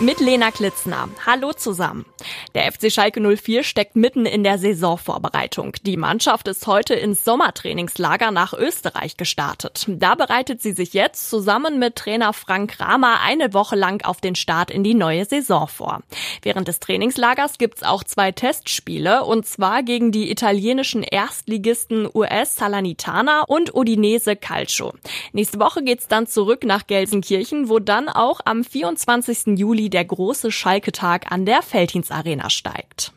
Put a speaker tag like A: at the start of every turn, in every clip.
A: Mit Lena Klitzner. Hallo zusammen. Der FC Schalke 04 steckt mitten in der Saisonvorbereitung. Die Mannschaft ist heute ins Sommertrainingslager nach Österreich gestartet. Da bereitet sie sich jetzt zusammen mit Trainer Frank Kramer eine Woche lang auf den Start in die neue Saison vor. Während des Trainingslagers gibt's auch zwei Testspiele und zwar gegen die italienischen Erstligisten US Salernitana und Udinese Calcio. Nächste Woche geht's dann zurück nach Gelsenkirchen, wo dann auch am 24. Juli der große Schalke-Tag an der Feldhins Arena steigt.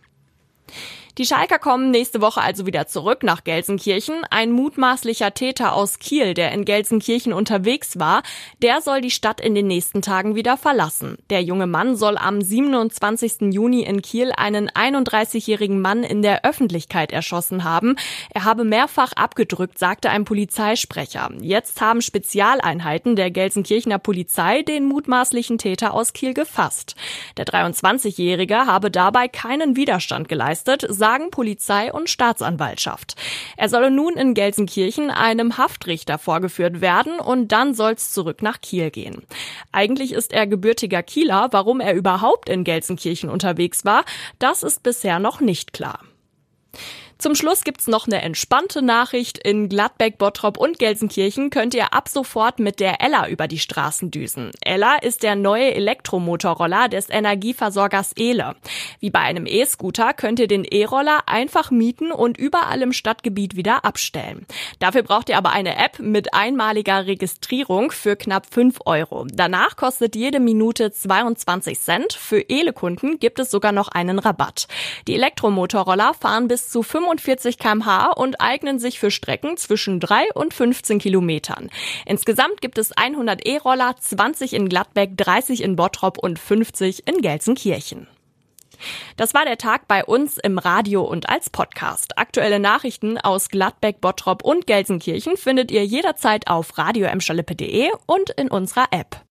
A: Die Schalker kommen nächste Woche also wieder zurück nach Gelsenkirchen. Ein mutmaßlicher Täter aus Kiel, der in Gelsenkirchen unterwegs war, der soll die Stadt in den nächsten Tagen wieder verlassen. Der junge Mann soll am 27. Juni in Kiel einen 31-jährigen Mann in der Öffentlichkeit erschossen haben. Er habe mehrfach abgedrückt, sagte ein Polizeisprecher. Jetzt haben Spezialeinheiten der Gelsenkirchener Polizei den mutmaßlichen Täter aus Kiel gefasst. Der 23-Jährige habe dabei keinen Widerstand geleistet, sagen Polizei und Staatsanwaltschaft. Er solle nun in Gelsenkirchen einem Haftrichter vorgeführt werden und dann soll's zurück nach Kiel gehen. Eigentlich ist er gebürtiger Kieler. Warum er überhaupt in Gelsenkirchen unterwegs war, das ist bisher noch nicht klar. Zum Schluss gibt's noch eine entspannte Nachricht. In Gladbeck, Bottrop und Gelsenkirchen könnt ihr ab sofort mit der Ella über die Straßen düsen. Ella ist der neue Elektromotorroller des Energieversorgers Ehle. Wie bei einem E-Scooter könnt ihr den E-Roller einfach mieten und überall im Stadtgebiet wieder abstellen. Dafür braucht ihr aber eine App mit einmaliger Registrierung für knapp 5 Euro. Danach kostet jede Minute 22 Cent. Für Ehle-Kunden gibt es sogar noch einen Rabatt. Die Elektromotorroller fahren bis zu 25 45 kmh und eignen sich für Strecken zwischen 3 und 15 Kilometern. Insgesamt gibt es 100 E-Roller, 20 in Gladbeck, 30 in Bottrop und 50 in Gelsenkirchen. Das war der Tag bei uns im Radio und als Podcast. Aktuelle Nachrichten aus Gladbeck, Bottrop und Gelsenkirchen findet ihr jederzeit auf radio und in unserer App.